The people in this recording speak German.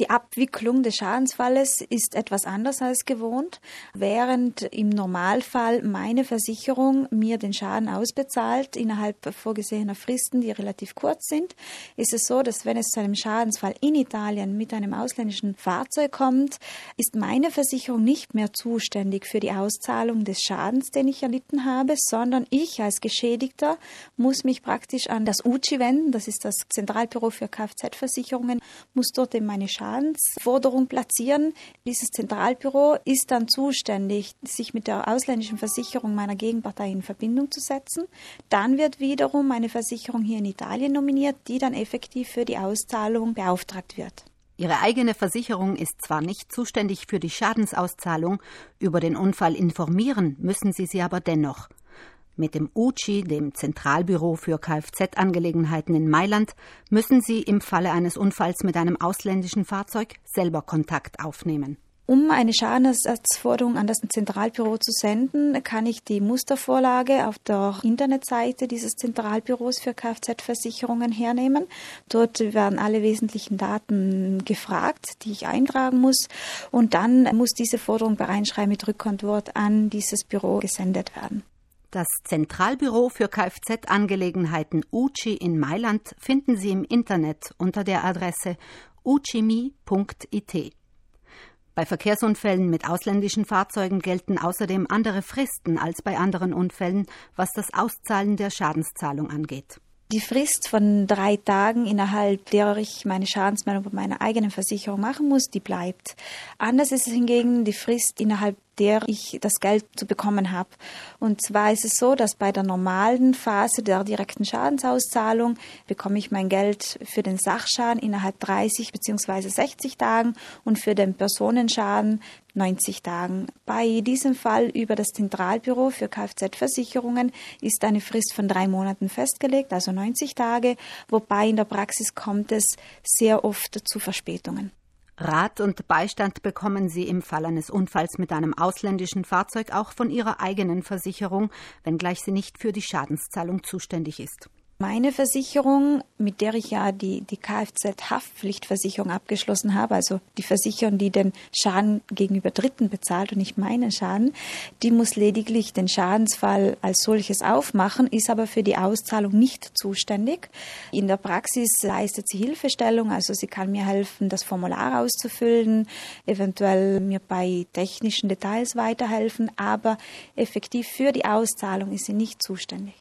Die Abwicklung des Schadensfalles ist etwas anders als gewohnt. Während im Normalfall meine Versicherung mir den Schaden ausbezahlt innerhalb vorgesehener Fristen, die relativ kurz sind, ist es so, dass wenn es zu einem Schadensfall in Italien mit einem ausländischen Fahrzeug kommt, ist meine Versicherung nicht mehr zuständig für die Auszahlung des Schadens, den ich erlitten habe, sondern ich als Geschädigter muss mich praktisch an das UCI wenden, das ist das Zentralbüro für Kfz-Versicherungen, muss dort eben meine Schaden Schadensforderung platzieren. Dieses Zentralbüro ist dann zuständig, sich mit der ausländischen Versicherung meiner Gegenpartei in Verbindung zu setzen. Dann wird wiederum eine Versicherung hier in Italien nominiert, die dann effektiv für die Auszahlung beauftragt wird. Ihre eigene Versicherung ist zwar nicht zuständig für die Schadensauszahlung, über den Unfall informieren müssen Sie sie aber dennoch. Mit dem UCI, dem Zentralbüro für Kfz-Angelegenheiten in Mailand, müssen Sie im Falle eines Unfalls mit einem ausländischen Fahrzeug selber Kontakt aufnehmen. Um eine Schadenersatzforderung an das Zentralbüro zu senden, kann ich die Mustervorlage auf der Internetseite dieses Zentralbüros für Kfz-Versicherungen hernehmen. Dort werden alle wesentlichen Daten gefragt, die ich eintragen muss. Und dann muss diese Forderung per Einschreiben mit Rückantwort an dieses Büro gesendet werden. Das Zentralbüro für Kfz-Angelegenheiten UCI in Mailand finden Sie im Internet unter der Adresse ucimi.it. Bei Verkehrsunfällen mit ausländischen Fahrzeugen gelten außerdem andere Fristen als bei anderen Unfällen, was das Auszahlen der Schadenszahlung angeht. Die Frist von drei Tagen, innerhalb der ich meine Schadensmeldung bei meiner eigenen Versicherung machen muss, die bleibt. Anders ist es hingegen die Frist, innerhalb der ich das Geld zu bekommen habe. Und zwar ist es so, dass bei der normalen Phase der direkten Schadensauszahlung bekomme ich mein Geld für den Sachschaden innerhalb 30 bzw. 60 Tagen und für den Personenschaden 90 Tagen. Bei diesem Fall über das Zentralbüro für Kfz-Versicherungen ist eine Frist von drei Monaten festgelegt, also 90 Tage, wobei in der Praxis kommt es sehr oft zu Verspätungen. Rat und Beistand bekommen Sie im Fall eines Unfalls mit einem ausländischen Fahrzeug auch von Ihrer eigenen Versicherung, wenngleich sie nicht für die Schadenszahlung zuständig ist. Meine Versicherung, mit der ich ja die, die Kfz-Haftpflichtversicherung abgeschlossen habe, also die Versicherung, die den Schaden gegenüber Dritten bezahlt und nicht meinen Schaden, die muss lediglich den Schadensfall als solches aufmachen, ist aber für die Auszahlung nicht zuständig. In der Praxis leistet sie Hilfestellung, also sie kann mir helfen, das Formular auszufüllen, eventuell mir bei technischen Details weiterhelfen, aber effektiv für die Auszahlung ist sie nicht zuständig.